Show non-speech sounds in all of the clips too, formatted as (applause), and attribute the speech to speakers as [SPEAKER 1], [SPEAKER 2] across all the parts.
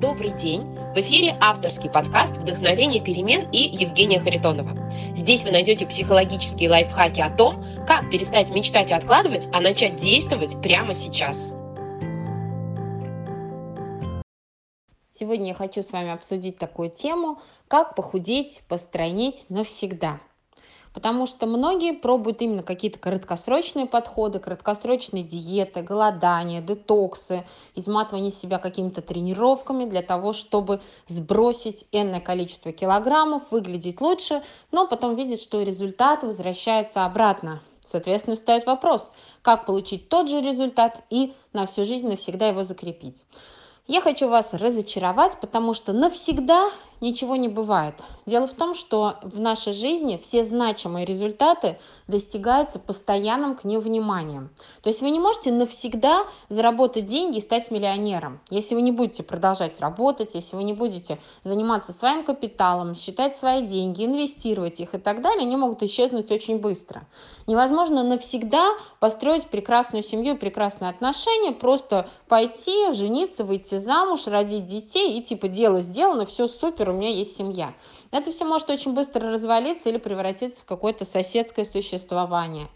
[SPEAKER 1] Добрый день! В эфире авторский подкаст «Вдохновение перемен» и Евгения Харитонова. Здесь вы найдете психологические лайфхаки о том, как перестать мечтать и откладывать, а начать действовать прямо сейчас.
[SPEAKER 2] Сегодня я хочу с вами обсудить такую тему, как похудеть, постройнеть навсегда – Потому что многие пробуют именно какие-то краткосрочные подходы, краткосрочные диеты, голодания, детоксы, изматывание себя какими-то тренировками для того, чтобы сбросить энное количество килограммов, выглядеть лучше, но потом видят, что результат возвращается обратно. Соответственно, стоит вопрос, как получить тот же результат и на всю жизнь навсегда его закрепить. Я хочу вас разочаровать, потому что навсегда ничего не бывает. Дело в том, что в нашей жизни все значимые результаты достигаются постоянным к ним вниманием. То есть вы не можете навсегда заработать деньги и стать миллионером, если вы не будете продолжать работать, если вы не будете заниматься своим капиталом, считать свои деньги, инвестировать их и так далее, они могут исчезнуть очень быстро. Невозможно навсегда построить прекрасную семью прекрасные отношения, просто пойти, жениться, выйти замуж, родить детей и типа дело сделано, все супер, у меня есть семья. Это все может очень быстро развалиться или превратиться в какое-то соседское существование.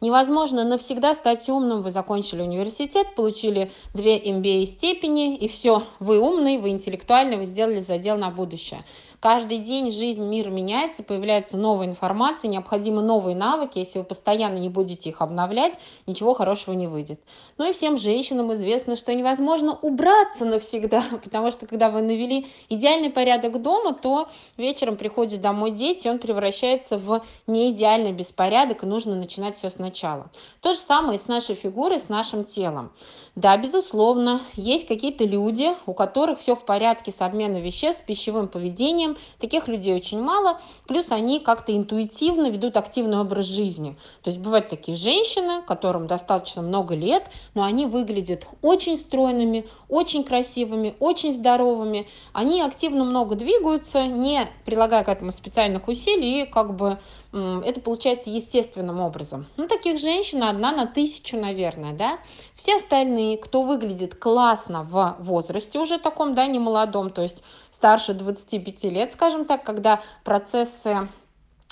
[SPEAKER 2] Невозможно навсегда стать умным. Вы закончили университет, получили две MBA степени, и все, вы умный, вы интеллектуальный, вы сделали задел на будущее. Каждый день жизнь, мир меняется, появляется новая информация, необходимы новые навыки. Если вы постоянно не будете их обновлять, ничего хорошего не выйдет. Ну и всем женщинам известно, что невозможно убраться навсегда, (laughs) потому что когда вы навели идеальный порядок дома, то вечером приходят домой дети, он превращается в неидеальный беспорядок, и нужно начинать все сначала. То же самое и с нашей фигурой, с нашим телом. Да, безусловно, есть какие-то люди, у которых все в порядке с обменом веществ, с пищевым поведением. Таких людей очень мало. Плюс они как-то интуитивно ведут активный образ жизни. То есть бывают такие женщины, которым достаточно много лет, но они выглядят очень стройными, очень красивыми, очень здоровыми. Они активно много двигаются, не прилагая к этому специальных усилий, и как бы это получается естественным образом. Ну, таких женщин одна на тысячу, наверное, да. Все остальные, кто выглядит классно в возрасте уже таком, да, не молодом, то есть старше 25 лет, скажем так, когда процессы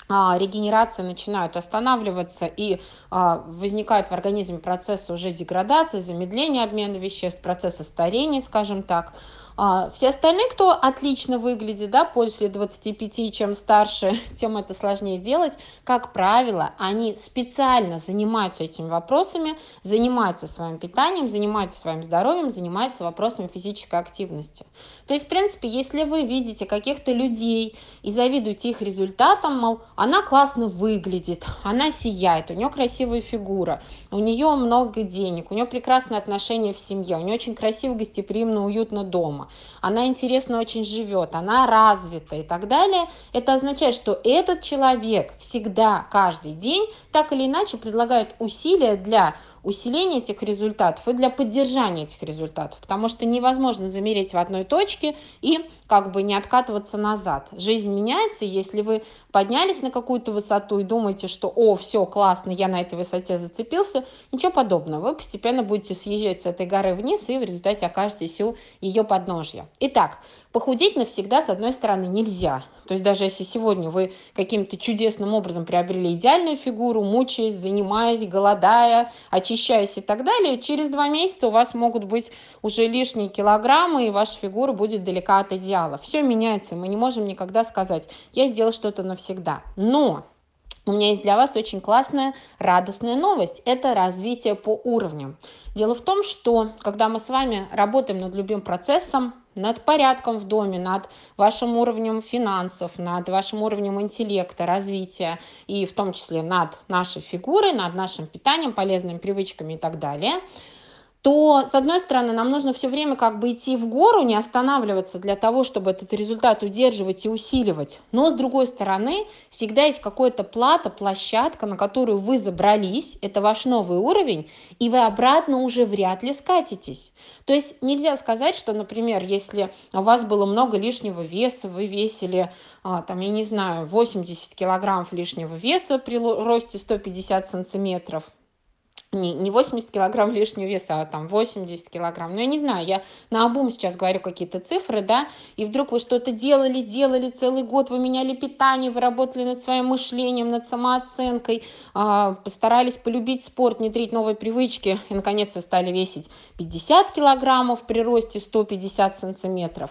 [SPEAKER 2] а, регенерации начинают останавливаться и а, возникают в организме процессы уже деградации, замедления обмена веществ, процессы старения, скажем так, а, все остальные, кто отлично выглядит, да, после 25, чем старше, (laughs) тем это сложнее делать, как правило, они специально занимаются этими вопросами, занимаются своим питанием, занимаются своим здоровьем, занимаются вопросами физической активности. То есть, в принципе, если вы видите каких-то людей и завидуете их результатам, мол, она классно выглядит, (laughs) она сияет, у нее красивая фигура, у нее много денег, у нее прекрасные отношения в семье, у нее очень красиво, гостеприимно, уютно дома она интересно очень живет, она развита и так далее, это означает, что этот человек всегда, каждый день, так или иначе предлагает усилия для усиления этих результатов и для поддержания этих результатов, потому что невозможно замереть в одной точке и как бы не откатываться назад. Жизнь меняется, если вы поднялись на какую-то высоту и думаете, что «О, все, классно, я на этой высоте зацепился», ничего подобного. Вы постепенно будете съезжать с этой горы вниз и в результате окажетесь у ее подножья. Итак, похудеть навсегда, с одной стороны, нельзя. То есть даже если сегодня вы каким-то чудесным образом приобрели идеальную фигуру, мучаясь, занимаясь, голодая, очищаясь и так далее, через два месяца у вас могут быть уже лишние килограммы, и ваша фигура будет далека от идеала. Все меняется, мы не можем никогда сказать, я сделал что-то навсегда. Но у меня есть для вас очень классная, радостная новость. Это развитие по уровням. Дело в том, что когда мы с вами работаем над любым процессом, над порядком в доме, над вашим уровнем финансов, над вашим уровнем интеллекта, развития и в том числе над нашей фигурой, над нашим питанием, полезными привычками и так далее – то, с одной стороны, нам нужно все время как бы идти в гору, не останавливаться для того, чтобы этот результат удерживать и усиливать. Но, с другой стороны, всегда есть какая-то плата, площадка, на которую вы забрались, это ваш новый уровень, и вы обратно уже вряд ли скатитесь. То есть нельзя сказать, что, например, если у вас было много лишнего веса, вы весили, а, там, я не знаю, 80 килограммов лишнего веса при росте 150 сантиметров – не, не 80 килограмм лишнего веса, а там 80 килограмм. Ну, я не знаю, я на обум сейчас говорю какие-то цифры, да, и вдруг вы что-то делали, делали целый год, вы меняли питание, вы работали над своим мышлением, над самооценкой, э, постарались полюбить спорт, внедрить новые привычки, и, наконец, вы стали весить 50 килограммов при росте 150 сантиметров.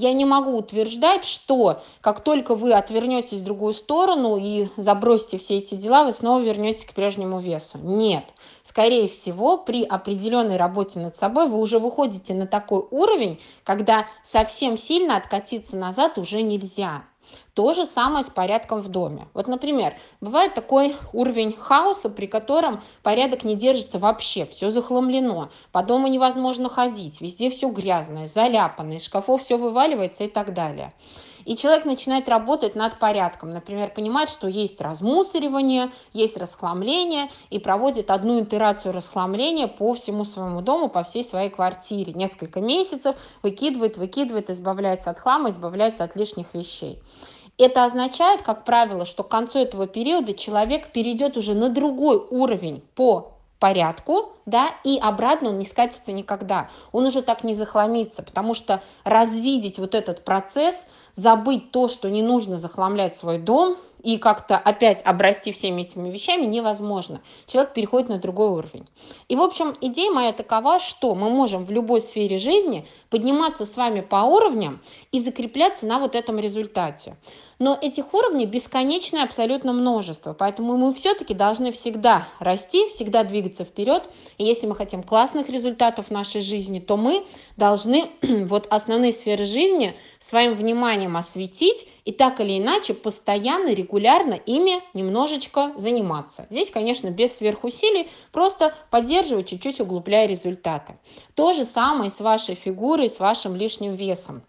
[SPEAKER 2] Я не могу утверждать, что как только вы отвернетесь в другую сторону и забросите все эти дела, вы снова вернетесь к прежнему весу. Нет. Скорее всего, при определенной работе над собой вы уже выходите на такой уровень, когда совсем сильно откатиться назад уже нельзя. То же самое с порядком в доме. Вот, например, бывает такой уровень хаоса, при котором порядок не держится вообще, все захламлено, по дому невозможно ходить, везде все грязное, заляпанное, из шкафов все вываливается и так далее. И человек начинает работать над порядком. Например, понимает, что есть размусоривание, есть расхламление, и проводит одну итерацию расхламления по всему своему дому, по всей своей квартире. Несколько месяцев выкидывает, выкидывает, избавляется от хлама, избавляется от лишних вещей. Это означает, как правило, что к концу этого периода человек перейдет уже на другой уровень по порядку, да, и обратно он не скатится никогда. Он уже так не захламится, потому что развидеть вот этот процесс, забыть то, что не нужно захламлять свой дом, и как-то опять обрасти всеми этими вещами невозможно. Человек переходит на другой уровень. И, в общем, идея моя такова, что мы можем в любой сфере жизни подниматься с вами по уровням и закрепляться на вот этом результате. Но этих уровней бесконечное абсолютно множество, поэтому мы все-таки должны всегда расти, всегда двигаться вперед. И если мы хотим классных результатов в нашей жизни, то мы должны (clears throat) вот основные сферы жизни своим вниманием осветить и так или иначе постоянно, регулярно ими немножечко заниматься. Здесь, конечно, без сверхусилий, просто поддерживать, чуть-чуть углубляя результаты. То же самое с вашей фигурой, с вашим лишним весом.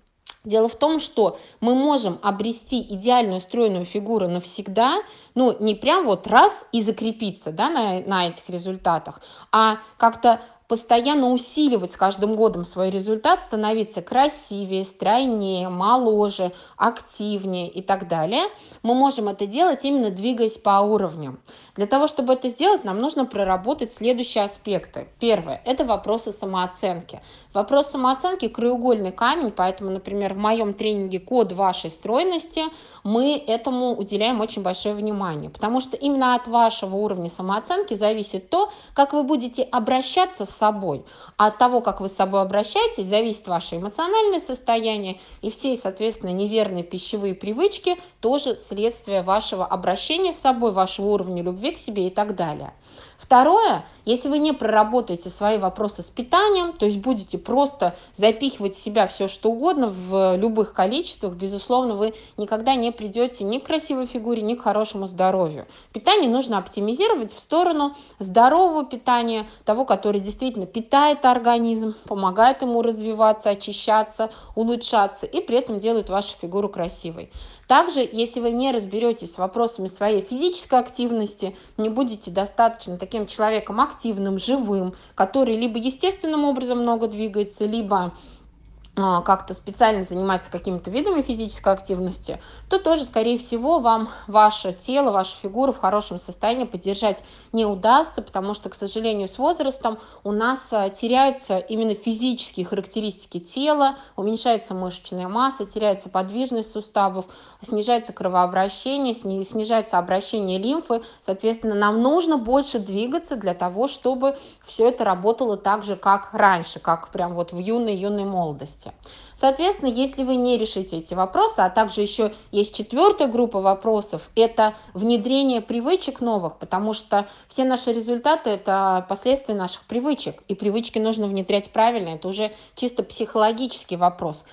[SPEAKER 2] Дело в том, что мы можем обрести идеальную стройную фигуру навсегда, ну, не прям вот раз и закрепиться да, на, на этих результатах, а как-то постоянно усиливать с каждым годом свой результат, становиться красивее, стройнее, моложе, активнее и так далее, мы можем это делать именно двигаясь по уровням. Для того, чтобы это сделать, нам нужно проработать следующие аспекты. Первое – это вопросы самооценки. Вопрос самооценки – краеугольный камень, поэтому, например, в моем тренинге «Код вашей стройности» мы этому уделяем очень большое внимание, потому что именно от вашего уровня самооценки зависит то, как вы будете обращаться с собой. А от того, как вы с собой обращаетесь, зависит ваше эмоциональное состояние и все, соответственно, неверные пищевые привычки тоже следствие вашего обращения с собой, вашего уровня любви к себе и так далее. Второе, если вы не проработаете свои вопросы с питанием, то есть будете просто запихивать в себя все, что угодно в любых количествах, безусловно, вы никогда не придете ни к красивой фигуре, ни к хорошему здоровью. Питание нужно оптимизировать в сторону здорового питания, того, который действительно питает организм, помогает ему развиваться, очищаться, улучшаться и при этом делает вашу фигуру красивой. Также, если вы не разберетесь с вопросами своей физической активности, не будете достаточно таким человеком активным, живым, который либо естественным образом много двигается, либо как-то специально заниматься какими-то видами физической активности, то тоже, скорее всего, вам ваше тело, ваша фигура в хорошем состоянии поддержать не удастся, потому что, к сожалению, с возрастом у нас а, теряются именно физические характеристики тела, уменьшается мышечная масса, теряется подвижность суставов, снижается кровообращение, снижается обращение лимфы. Соответственно, нам нужно больше двигаться для того, чтобы все это работало так же, как раньше, как прям вот в юной-юной молодости возрасте. Соответственно, если вы не решите эти вопросы, а также еще есть четвертая группа вопросов, это внедрение привычек новых, потому что все наши результаты – это последствия наших привычек, и привычки нужно внедрять правильно, это уже чисто психологический вопрос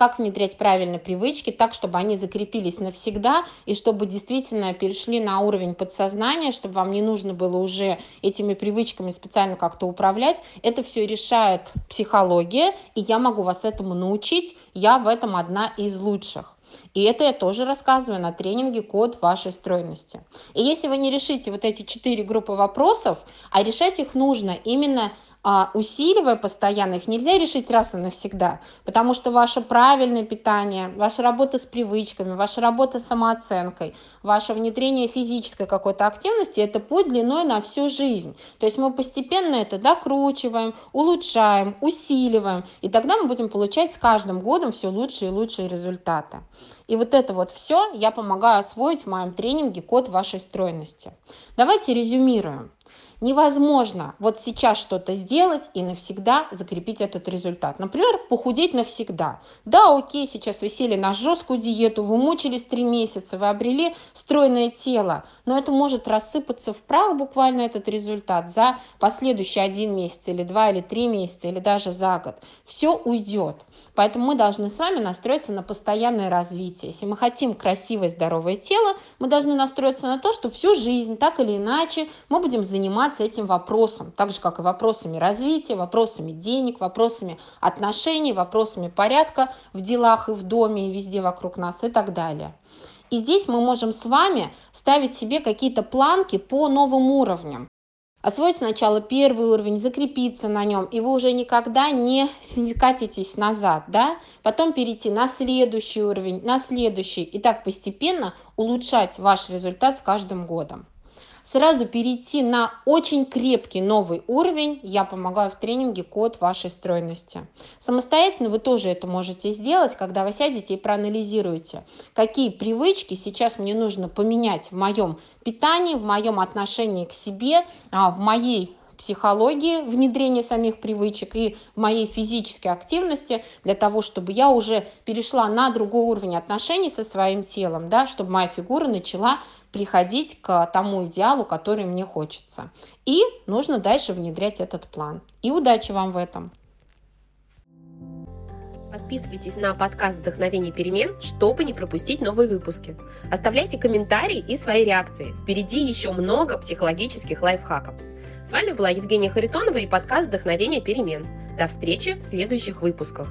[SPEAKER 2] как внедрять правильные привычки так, чтобы они закрепились навсегда и чтобы действительно перешли на уровень подсознания, чтобы вам не нужно было уже этими привычками специально как-то управлять. Это все решает психология, и я могу вас этому научить. Я в этом одна из лучших. И это я тоже рассказываю на тренинге «Код вашей стройности». И если вы не решите вот эти четыре группы вопросов, а решать их нужно именно а, усиливая постоянно, их нельзя решить раз и навсегда, потому что ваше правильное питание, ваша работа с привычками, ваша работа с самооценкой, ваше внедрение физической какой-то активности – это путь длиной на всю жизнь. То есть мы постепенно это докручиваем, улучшаем, усиливаем, и тогда мы будем получать с каждым годом все лучше и лучшие результаты. И вот это вот все я помогаю освоить в моем тренинге «Код вашей стройности». Давайте резюмируем. Невозможно вот сейчас что-то сделать и навсегда закрепить этот результат. Например, похудеть навсегда. Да, окей, сейчас вы сели на жесткую диету, вы мучились три месяца, вы обрели стройное тело, но это может рассыпаться вправо буквально этот результат за последующий один месяц или два или три месяца или даже за год. Все уйдет. Поэтому мы должны с вами настроиться на постоянное развитие. Если мы хотим красивое, здоровое тело, мы должны настроиться на то, что всю жизнь, так или иначе, мы будем заниматься этим вопросом. Так же, как и вопросами развития, вопросами денег, вопросами отношений, вопросами порядка в делах и в доме, и везде вокруг нас и так далее. И здесь мы можем с вами ставить себе какие-то планки по новым уровням. Освоить сначала первый уровень, закрепиться на нем, и вы уже никогда не катитесь назад, да? Потом перейти на следующий уровень, на следующий, и так постепенно улучшать ваш результат с каждым годом сразу перейти на очень крепкий новый уровень, я помогаю в тренинге «Код вашей стройности». Самостоятельно вы тоже это можете сделать, когда вы сядете и проанализируете, какие привычки сейчас мне нужно поменять в моем питании, в моем отношении к себе, а, в моей психологии внедрения самих привычек и моей физической активности для того, чтобы я уже перешла на другой уровень отношений со своим телом, да, чтобы моя фигура начала приходить к тому идеалу, который мне хочется. И нужно дальше внедрять этот план. И удачи вам в этом!
[SPEAKER 1] Подписывайтесь на подкаст «Вдохновение перемен», чтобы не пропустить новые выпуски. Оставляйте комментарии и свои реакции. Впереди еще много психологических лайфхаков. С вами была Евгения Харитонова и подкаст «Вдохновение перемен». До встречи в следующих выпусках.